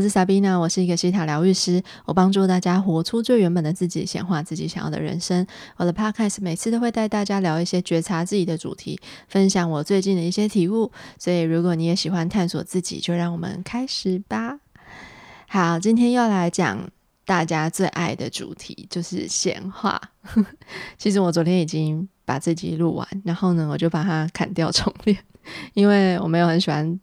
我是 Sabina，我是一个西塔疗愈师，我帮助大家活出最原本的自己，显化自己想要的人生。我的 Podcast 每次都会带大家聊一些觉察自己的主题，分享我最近的一些体悟。所以，如果你也喜欢探索自己，就让我们开始吧。好，今天要来讲大家最爱的主题，就是显化。其实我昨天已经把这集录完，然后呢，我就把它砍掉重练，因为我没有很喜欢。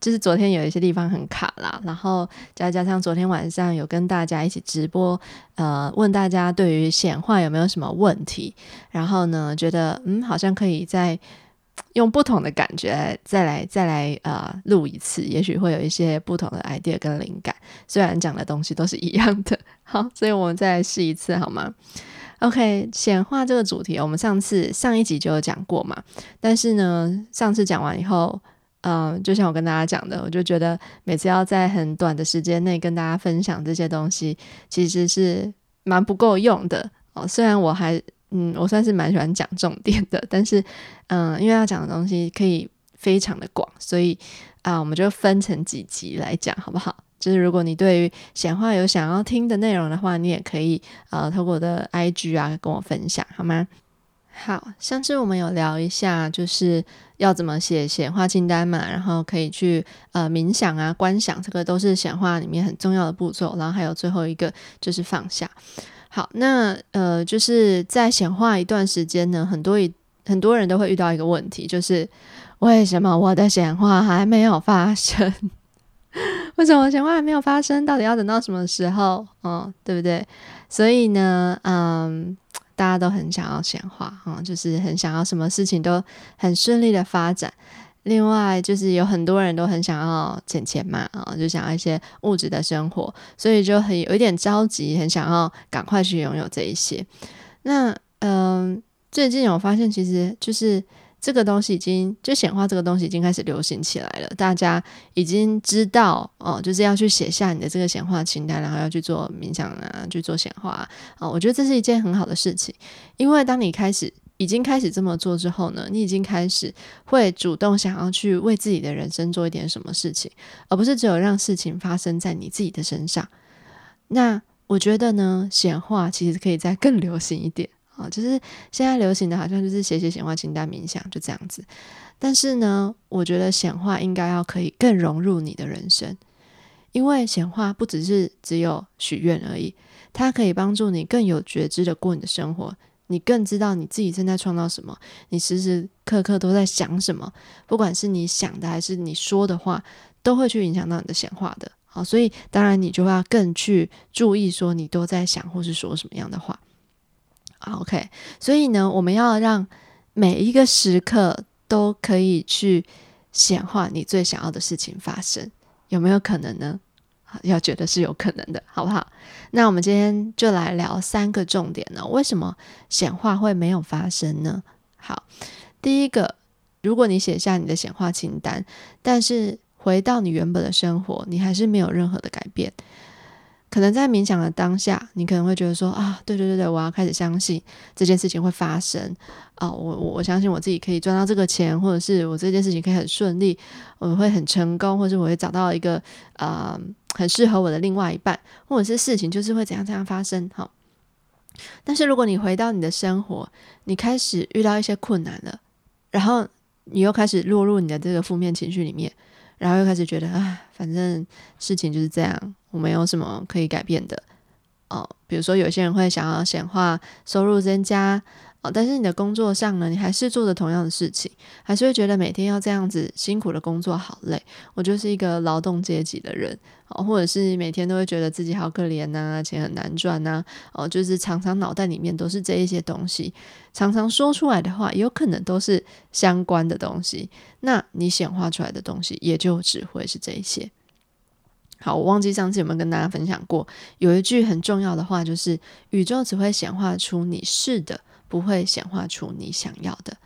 就是昨天有一些地方很卡啦，然后再加上昨天晚上有跟大家一起直播，呃，问大家对于显化有没有什么问题，然后呢，觉得嗯，好像可以再用不同的感觉再来再来呃录一次，也许会有一些不同的 idea 跟灵感，虽然讲的东西都是一样的，好，所以我们再来试一次好吗？OK，显化这个主题，我们上次上一集就有讲过嘛，但是呢，上次讲完以后。嗯，就像我跟大家讲的，我就觉得每次要在很短的时间内跟大家分享这些东西，其实是蛮不够用的哦。虽然我还嗯，我算是蛮喜欢讲重点的，但是嗯，因为要讲的东西可以非常的广，所以啊，我们就分成几集来讲，好不好？就是如果你对于显化有想要听的内容的话，你也可以呃，透过我的 IG 啊跟我分享，好吗？好，上次我们有聊一下，就是要怎么写显化清单嘛，然后可以去呃冥想啊、观想，这个都是显化里面很重要的步骤。然后还有最后一个就是放下。好，那呃就是在显化一段时间呢，很多一很多人都会遇到一个问题，就是为什么我的显化还没有发生？为什么显化还没有发生？到底要等到什么时候？嗯，对不对？所以呢，嗯。大家都很想要显化啊，就是很想要什么事情都很顺利的发展。另外，就是有很多人都很想要钱钱嘛啊，就想要一些物质的生活，所以就很有一点着急，很想要赶快去拥有这一些。那嗯，最近我发现，其实就是。这个东西已经就显化，这个东西已经开始流行起来了。大家已经知道哦，就是要去写下你的这个显化清单，然后要去做冥想啊，去做显化啊。我觉得这是一件很好的事情，因为当你开始已经开始这么做之后呢，你已经开始会主动想要去为自己的人生做一点什么事情，而不是只有让事情发生在你自己的身上。那我觉得呢，显化其实可以再更流行一点。啊，就是现在流行的好像就是写写显化清单、冥想，就这样子。但是呢，我觉得显化应该要可以更融入你的人生，因为显化不只是只有许愿而已，它可以帮助你更有觉知的过你的生活，你更知道你自己正在创造什么，你时时刻刻都在想什么，不管是你想的还是你说的话，都会去影响到你的显化的。好，所以当然你就要更去注意说你都在想或是说什么样的话。OK，所以呢，我们要让每一个时刻都可以去显化你最想要的事情发生，有没有可能呢？要觉得是有可能的，好不好？那我们今天就来聊三个重点呢。为什么显化会没有发生呢？好，第一个，如果你写下你的显化清单，但是回到你原本的生活，你还是没有任何的改变。可能在冥想的当下，你可能会觉得说啊，对对对对，我要开始相信这件事情会发生啊，我我我相信我自己可以赚到这个钱，或者是我这件事情可以很顺利，我会很成功，或者我会找到一个呃很适合我的另外一半，或者是事情就是会怎样怎样发生哈。但是如果你回到你的生活，你开始遇到一些困难了，然后你又开始落入你的这个负面情绪里面。然后又开始觉得啊，反正事情就是这样，我没有什么可以改变的哦。比如说，有些人会想要显化收入增加。哦，但是你的工作上呢，你还是做着同样的事情，还是会觉得每天要这样子辛苦的工作好累。我就是一个劳动阶级的人，哦，或者是每天都会觉得自己好可怜呐，钱很难赚呐，哦，就是常常脑袋里面都是这一些东西，常常说出来的话，有可能都是相关的东西。那你显化出来的东西，也就只会是这一些。好，我忘记上次有没有跟大家分享过，有一句很重要的话，就是宇宙只会显化出你是的。不会显化出你想要的。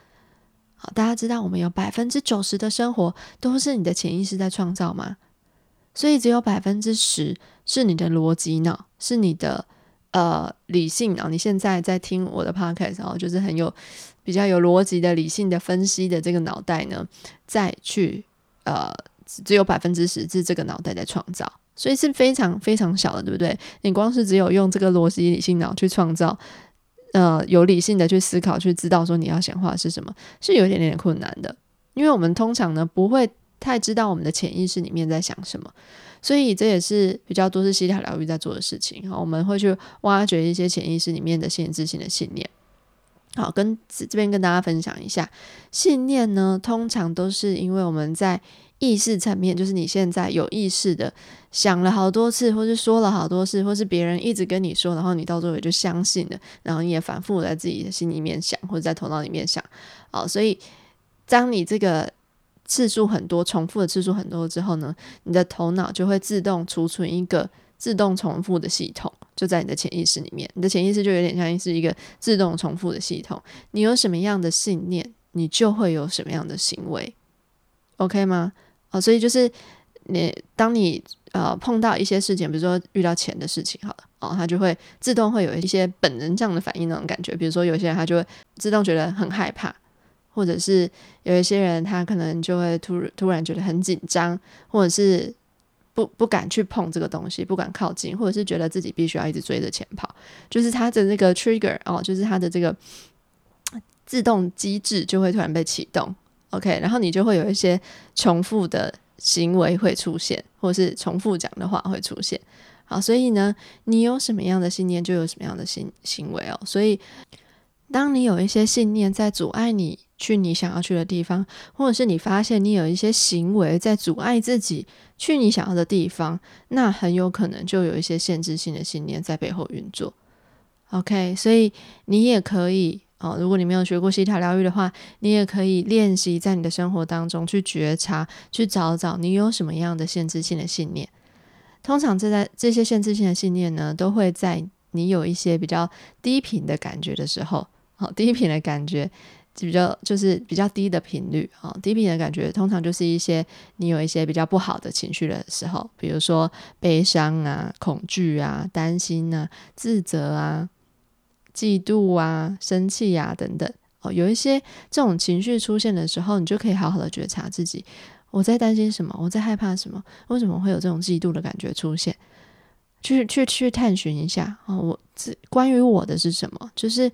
好，大家知道我们有百分之九十的生活都是你的潜意识在创造吗？所以只有百分之十是你的逻辑脑，是你的呃理性脑。你现在在听我的 podcast，然后就是很有比较有逻辑的理性的分析的这个脑袋呢，再去呃只有百分之十是这个脑袋在创造。所以是非常非常小的，对不对？你光是只有用这个逻辑理性脑去创造，呃，有理性的去思考，去知道说你要显化是什么，是有一点点困难的。因为我们通常呢不会太知道我们的潜意识里面在想什么，所以这也是比较多是西塔疗愈在做的事情。好，我们会去挖掘一些潜意识里面的限制性的信念。好，跟这边跟大家分享一下，信念呢，通常都是因为我们在。意识层面就是你现在有意识的想了好多次，或是说了好多次，或是别人一直跟你说，然后你到最后就相信了，然后你也反复在自己的心里面想，或者在头脑里面想。好，所以当你这个次数很多、重复的次数很多之后呢，你的头脑就会自动储存一个自动重复的系统，就在你的潜意识里面。你的潜意识就有点像是一个自动重复的系统。你有什么样的信念，你就会有什么样的行为。OK 吗？哦，所以就是你，当你呃碰到一些事情，比如说遇到钱的事情，好了，哦，他就会自动会有一些本能这样的反应那种感觉。比如说有些人他就会自动觉得很害怕，或者是有一些人他可能就会突突然觉得很紧张，或者是不不敢去碰这个东西，不敢靠近，或者是觉得自己必须要一直追着钱跑，就是他的那个 trigger 哦，就是他的这个自动机制就会突然被启动。OK，然后你就会有一些重复的行为会出现，或者是重复讲的话会出现。好，所以呢，你有什么样的信念，就有什么样的行行为哦。所以，当你有一些信念在阻碍你去你想要去的地方，或者是你发现你有一些行为在阻碍自己去你想要的地方，那很有可能就有一些限制性的信念在背后运作。OK，所以你也可以。哦，如果你没有学过西塔疗愈的话，你也可以练习在你的生活当中去觉察，去找找你有什么样的限制性的信念。通常这在这些限制性的信念呢，都会在你有一些比较低频的感觉的时候，好，低频的感觉比较就是比较低的频率，啊，低频的感觉通常就是一些你有一些比较不好的情绪的时候，比如说悲伤啊、恐惧啊、担心啊、自责啊。嫉妒啊、生气呀等等哦，有一些这种情绪出现的时候，你就可以好好的觉察自己，我在担心什么，我在害怕什么，为什么会有这种嫉妒的感觉出现？去去去探寻一下哦，我这关于我的是什么？就是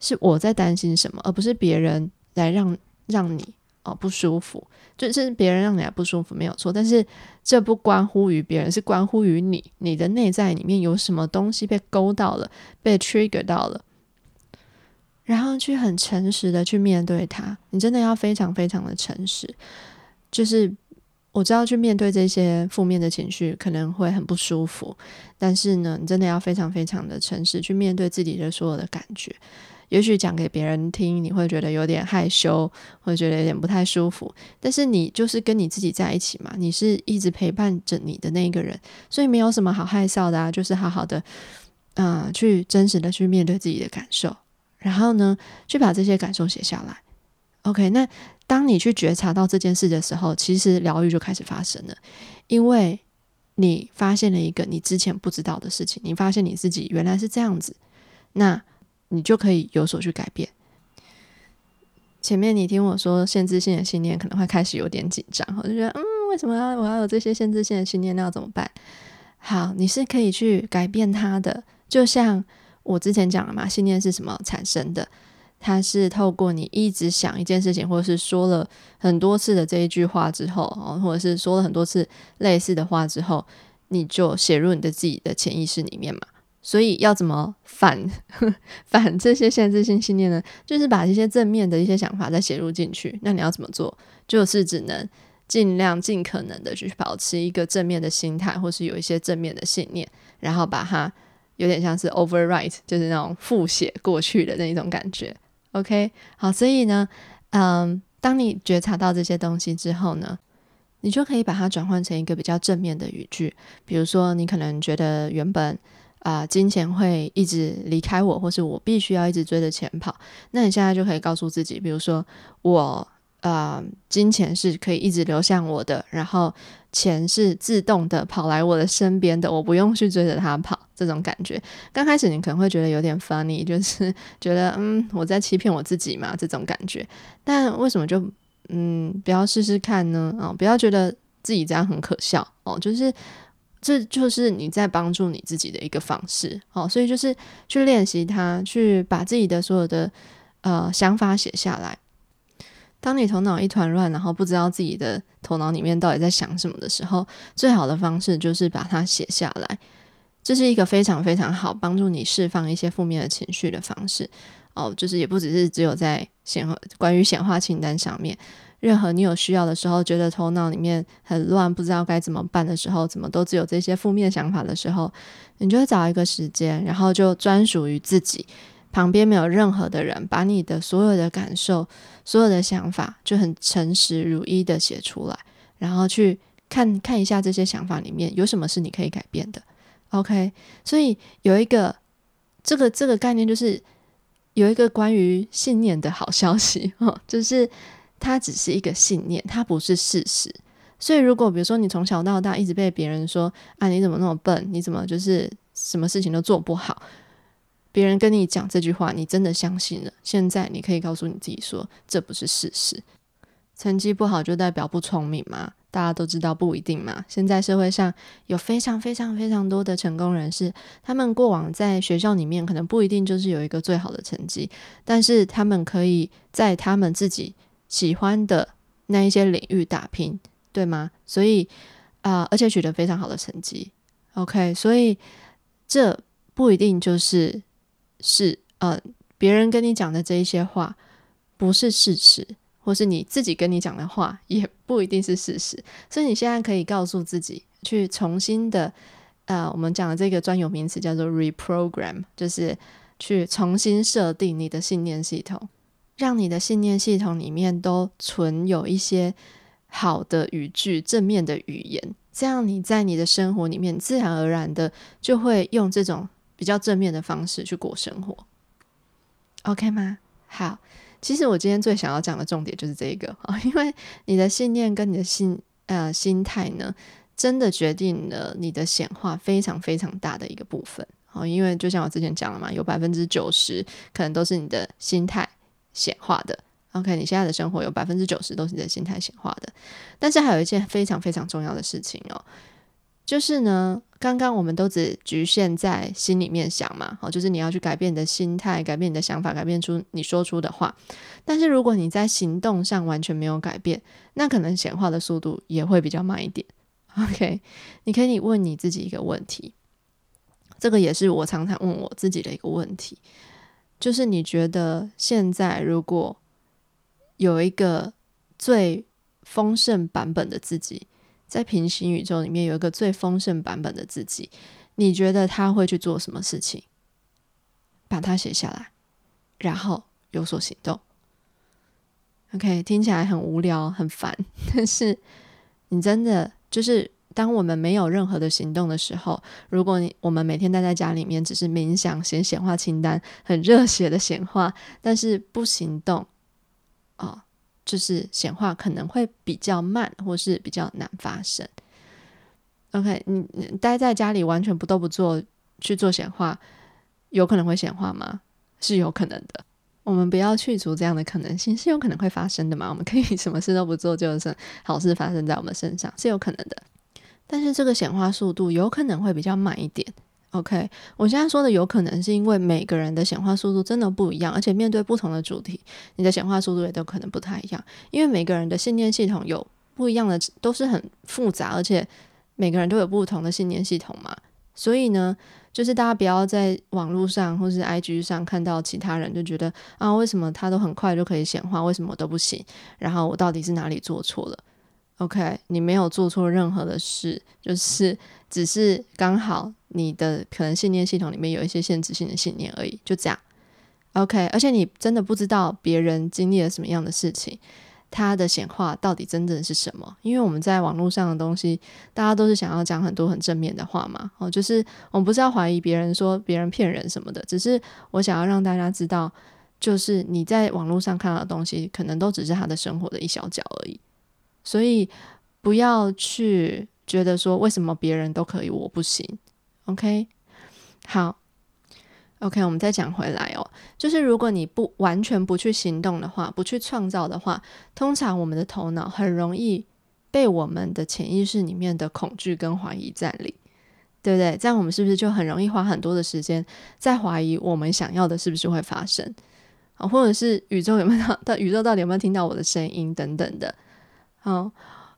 是我在担心什么，而不是别人来让让你。哦，不舒服，就是别人让你不舒服没有错，但是这不关乎于别人，是关乎于你，你的内在里面有什么东西被勾到了，被 trigger 到了，然后去很诚实的去面对它，你真的要非常非常的诚实，就是我知道去面对这些负面的情绪可能会很不舒服，但是呢，你真的要非常非常的诚实去面对自己的所有的感觉。也许讲给别人听，你会觉得有点害羞，会觉得有点不太舒服。但是你就是跟你自己在一起嘛，你是一直陪伴着你的那一个人，所以没有什么好害臊的啊。就是好好的，啊，去真实的去面对自己的感受，然后呢，去把这些感受写下来。OK，那当你去觉察到这件事的时候，其实疗愈就开始发生了，因为你发现了一个你之前不知道的事情，你发现你自己原来是这样子，那。你就可以有所去改变。前面你听我说限制性的信念可能会开始有点紧张，我就觉得嗯，为什么要我要有这些限制性的信念？那要怎么办？好，你是可以去改变它的。就像我之前讲了嘛，信念是什么产生的？它是透过你一直想一件事情，或者是说了很多次的这一句话之后，哦，或者是说了很多次类似的话之后，你就写入你的自己的潜意识里面嘛。所以要怎么反 反这些限制性信念呢？就是把这些正面的一些想法再写入进去。那你要怎么做？就是只能尽量尽可能的去保持一个正面的心态，或是有一些正面的信念，然后把它有点像是 overwrite，就是那种复写过去的那一种感觉。OK，好，所以呢，嗯，当你觉察到这些东西之后呢，你就可以把它转换成一个比较正面的语句。比如说，你可能觉得原本啊，金钱会一直离开我，或是我必须要一直追着钱跑。那你现在就可以告诉自己，比如说我呃，金钱是可以一直流向我的，然后钱是自动的跑来我的身边的，我不用去追着它跑。这种感觉，刚开始你可能会觉得有点 funny，就是觉得嗯，我在欺骗我自己嘛，这种感觉。但为什么就嗯，不要试试看呢？哦，不要觉得自己这样很可笑哦，就是。这就是你在帮助你自己的一个方式哦。所以就是去练习它，去把自己的所有的呃想法写下来。当你头脑一团乱，然后不知道自己的头脑里面到底在想什么的时候，最好的方式就是把它写下来。这是一个非常非常好帮助你释放一些负面的情绪的方式哦。就是也不只是只有在显化关于显化清单上面，任何你有需要的时候，觉得头脑里面很乱，不知道该怎么办的时候，怎么都只有这些负面想法的时候，你就会找一个时间，然后就专属于自己。旁边没有任何的人，把你的所有的感受、所有的想法，就很诚实如一的写出来，然后去看看一下这些想法里面有什么是你可以改变的。OK，所以有一个这个这个概念，就是有一个关于信念的好消息哈，就是它只是一个信念，它不是事实。所以如果比如说你从小到大一直被别人说啊你怎么那么笨，你怎么就是什么事情都做不好。别人跟你讲这句话，你真的相信了。现在你可以告诉你自己说，这不是事实。成绩不好就代表不聪明吗？大家都知道不一定嘛。现在社会上有非常非常非常多的成功人士，他们过往在学校里面可能不一定就是有一个最好的成绩，但是他们可以在他们自己喜欢的那一些领域打拼，对吗？所以啊，而且取得非常好的成绩。OK，所以这不一定就是。是呃，别人跟你讲的这一些话不是事实，或是你自己跟你讲的话也不一定是事实。所以你现在可以告诉自己，去重新的呃，我们讲的这个专有名词叫做 reprogram，就是去重新设定你的信念系统，让你的信念系统里面都存有一些好的语句、正面的语言，这样你在你的生活里面自然而然的就会用这种。比较正面的方式去过生活，OK 吗？好，其实我今天最想要讲的重点就是这个啊，因为你的信念跟你的心呃心态呢，真的决定了你的显化非常非常大的一个部分哦。因为就像我之前讲了嘛，有百分之九十可能都是你的心态显化的。OK，你现在的生活有百分之九十都是你的心态显化的，但是还有一件非常非常重要的事情哦。就是呢，刚刚我们都只局限在心里面想嘛，好，就是你要去改变你的心态，改变你的想法，改变出你说出的话。但是如果你在行动上完全没有改变，那可能显化的速度也会比较慢一点。OK，你可以问你自己一个问题，这个也是我常常问我自己的一个问题，就是你觉得现在如果有一个最丰盛版本的自己？在平行宇宙里面有一个最丰盛版本的自己，你觉得他会去做什么事情？把它写下来，然后有所行动。OK，听起来很无聊、很烦，但是你真的就是当我们没有任何的行动的时候，如果你我们每天待在家里面，只是冥想、写显化清单，很热血的显化，但是不行动，哦。就是显化可能会比较慢，或是比较难发生。OK，你待在家里完全不都不做去做显化，有可能会显化吗？是有可能的。我们不要去除这样的可能性，是有可能会发生的嘛？我们可以什么事都不做，就是好事发生在我们身上，是有可能的。但是这个显化速度有可能会比较慢一点。OK，我现在说的有可能是因为每个人的显化速度真的不一样，而且面对不同的主题，你的显化速度也都可能不太一样。因为每个人的信念系统有不一样的，都是很复杂，而且每个人都有不同的信念系统嘛。所以呢，就是大家不要在网络上或是 IG 上看到其他人就觉得啊，为什么他都很快就可以显化，为什么我都不行？然后我到底是哪里做错了？OK，你没有做错任何的事，就是只是刚好。你的可能信念系统里面有一些限制性的信念而已，就这样，OK。而且你真的不知道别人经历了什么样的事情，他的显化到底真正是什么？因为我们在网络上的东西，大家都是想要讲很多很正面的话嘛。哦，就是我们不是要怀疑别人说别人骗人什么的，只是我想要让大家知道，就是你在网络上看到的东西，可能都只是他的生活的一小角而已。所以不要去觉得说为什么别人都可以，我不行。OK，好，OK，我们再讲回来哦，就是如果你不完全不去行动的话，不去创造的话，通常我们的头脑很容易被我们的潜意识里面的恐惧跟怀疑占领。对不对？这样我们是不是就很容易花很多的时间在怀疑我们想要的是不是会发生啊？或者是宇宙有没有到宇宙到底有没有听到我的声音等等的？好，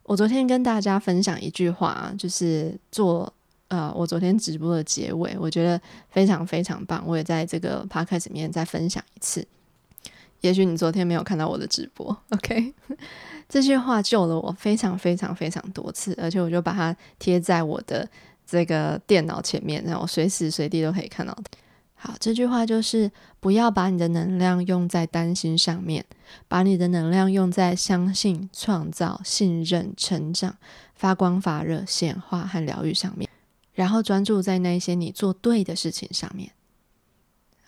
我昨天跟大家分享一句话，就是做呃我昨天直播的结尾，我觉得非常非常棒。我也在这个 podcast 里面再分享一次。也许你昨天没有看到我的直播，OK？这句话救了我非常非常非常多次，而且我就把它贴在我的。这个电脑前面，然后随时随地都可以看到好，这句话就是不要把你的能量用在担心上面，把你的能量用在相信、创造、信任、成长、发光发热、显化和疗愈上面，然后专注在那一些你做对的事情上面。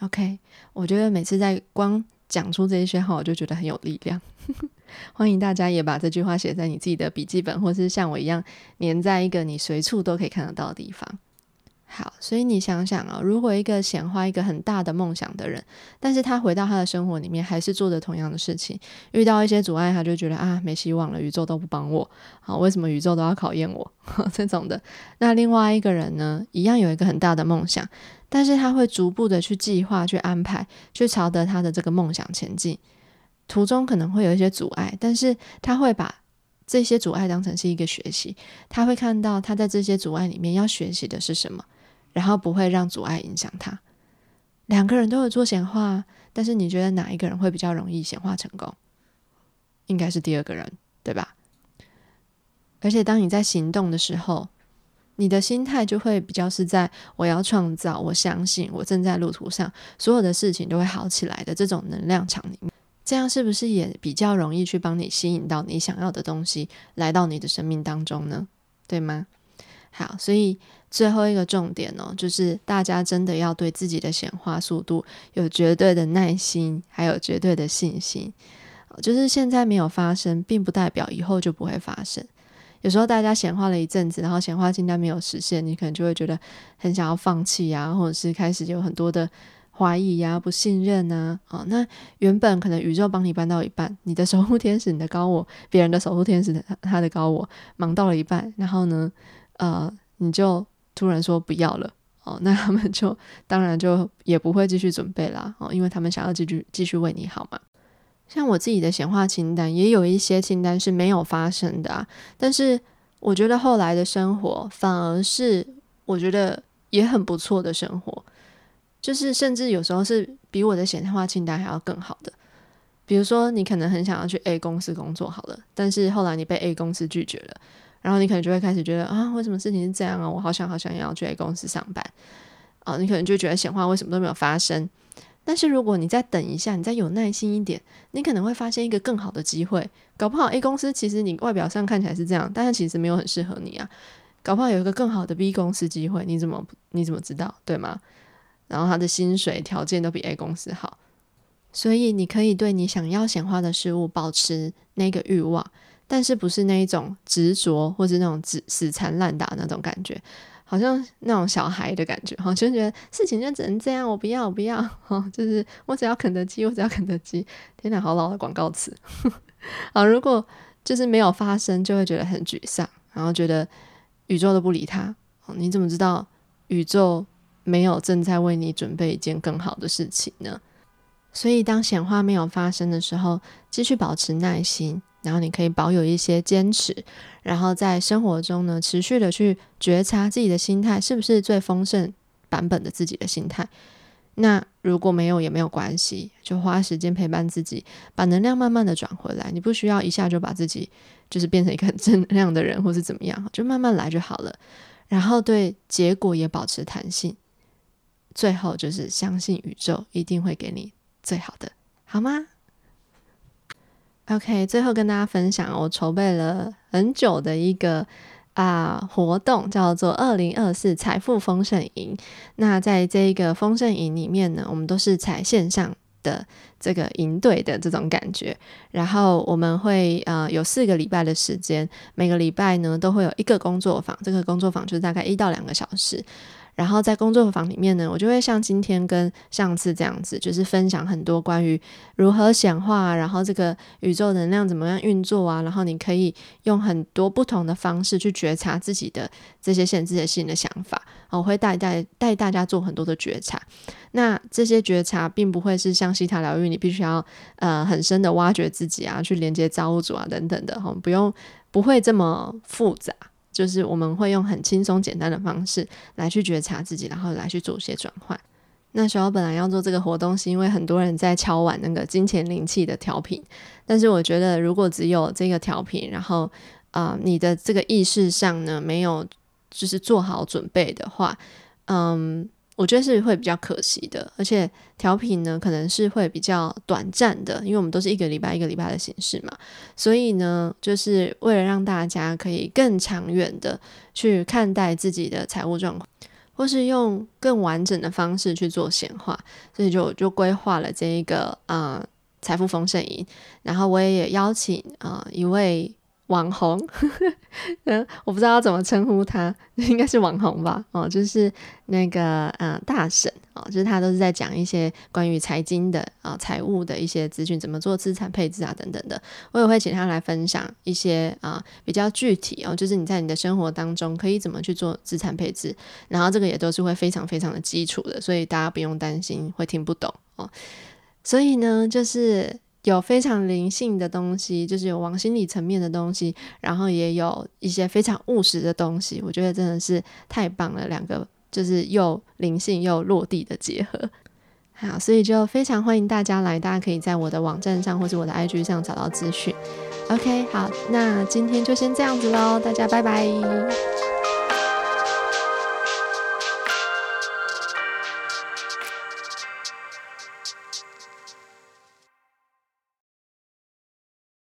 OK，我觉得每次在光讲出这些话，我就觉得很有力量。欢迎大家也把这句话写在你自己的笔记本，或是像我一样粘在一个你随处都可以看得到的地方。好，所以你想想啊，如果一个显化一个很大的梦想的人，但是他回到他的生活里面还是做着同样的事情，遇到一些阻碍，他就觉得啊没希望了，宇宙都不帮我，好，为什么宇宙都要考验我呵？这种的。那另外一个人呢，一样有一个很大的梦想，但是他会逐步的去计划、去安排、去朝着他的这个梦想前进。途中可能会有一些阻碍，但是他会把这些阻碍当成是一个学习，他会看到他在这些阻碍里面要学习的是什么，然后不会让阻碍影响他。两个人都有做显化，但是你觉得哪一个人会比较容易显化成功？应该是第二个人，对吧？而且当你在行动的时候，你的心态就会比较是在我要创造，我相信我正在路途上，所有的事情都会好起来的这种能量场里面。这样是不是也比较容易去帮你吸引到你想要的东西来到你的生命当中呢？对吗？好，所以最后一个重点哦，就是大家真的要对自己的显化速度有绝对的耐心，还有绝对的信心。就是现在没有发生，并不代表以后就不会发生。有时候大家显化了一阵子，然后显化清单没有实现，你可能就会觉得很想要放弃啊，或者是开始有很多的。怀疑呀，不信任呐，哦，那原本可能宇宙帮你搬到一半，你的守护天使、你的高我、别人的守护天使、他的高我忙到了一半，然后呢，呃，你就突然说不要了，哦，那他们就当然就也不会继续准备啦，哦，因为他们想要继续继续为你好嘛。像我自己的显化清单，也有一些清单是没有发生的啊，但是我觉得后来的生活反而是我觉得也很不错的生活。就是甚至有时候是比我的显化清单还要更好的，比如说你可能很想要去 A 公司工作好了，但是后来你被 A 公司拒绝了，然后你可能就会开始觉得啊，为什么事情是这样啊？我好想好想要去 A 公司上班啊！你可能就觉得显化为什么都没有发生？但是如果你再等一下，你再有耐心一点，你可能会发现一个更好的机会。搞不好 A 公司其实你外表上看起来是这样，但是其实没有很适合你啊。搞不好有一个更好的 B 公司机会，你怎么你怎么知道？对吗？然后他的薪水条件都比 A 公司好，所以你可以对你想要显化的事物保持那个欲望，但是不是那一种执着，或是那种死死缠烂打那种感觉，好像那种小孩的感觉，哈，就觉得事情就只能这样，我不要，我不要，哈，就是我只要肯德基，我只要肯德基。天哪，好老的广告词。好，如果就是没有发生，就会觉得很沮丧，然后觉得宇宙都不理他。你怎么知道宇宙？没有正在为你准备一件更好的事情呢，所以当显化没有发生的时候，继续保持耐心，然后你可以保有一些坚持，然后在生活中呢，持续的去觉察自己的心态是不是最丰盛版本的自己的心态。那如果没有也没有关系，就花时间陪伴自己，把能量慢慢的转回来。你不需要一下就把自己就是变成一个很 正能量的人，或是怎么样，就慢慢来就好了。然后对结果也保持弹性。最后就是相信宇宙一定会给你最好的，好吗？OK，最后跟大家分享，我筹备了很久的一个啊活动，叫做二零二四财富丰盛营。那在这一个丰盛营里面呢，我们都是采线上的这个营队的这种感觉，然后我们会呃有四个礼拜的时间，每个礼拜呢都会有一个工作坊，这个工作坊就是大概一到两个小时。然后在工作坊里面呢，我就会像今天跟上次这样子，就是分享很多关于如何显化，然后这个宇宙能量怎么样运作啊，然后你可以用很多不同的方式去觉察自己的这些限制性的想法。我会带带带大家做很多的觉察。那这些觉察并不会是像西塔疗愈，你必须要呃很深的挖掘自己啊，去连接造物主啊等等的哈，不用不会这么复杂。就是我们会用很轻松简单的方式来去觉察自己，然后来去做一些转换。那时候本来要做这个活动，是因为很多人在敲碗那个金钱灵气的调频，但是我觉得如果只有这个调频，然后啊你的这个意识上呢没有就是做好准备的话，嗯。我觉得是会比较可惜的，而且调频呢可能是会比较短暂的，因为我们都是一个礼拜一个礼拜的形式嘛，所以呢，就是为了让大家可以更长远的去看待自己的财务状况，或是用更完整的方式去做显化，所以就就规划了这一个啊财富丰盛营，然后我也邀请啊一位。网红，嗯，我不知道要怎么称呼他，应该是网红吧？哦，就是那个嗯大神哦，就是他都是在讲一些关于财经的啊财务的一些资讯，怎么做资产配置啊等等的。我也会请他来分享一些啊比较具体哦，就是你在你的生活当中可以怎么去做资产配置，然后这个也都是会非常非常的基础的，所以大家不用担心会听不懂哦。所以呢，就是。有非常灵性的东西，就是有往心理层面的东西，然后也有一些非常务实的东西。我觉得真的是太棒了，两个就是又灵性又落地的结合。好，所以就非常欢迎大家来，大家可以在我的网站上或者我的 IG 上找到资讯。OK，好，那今天就先这样子喽，大家拜拜。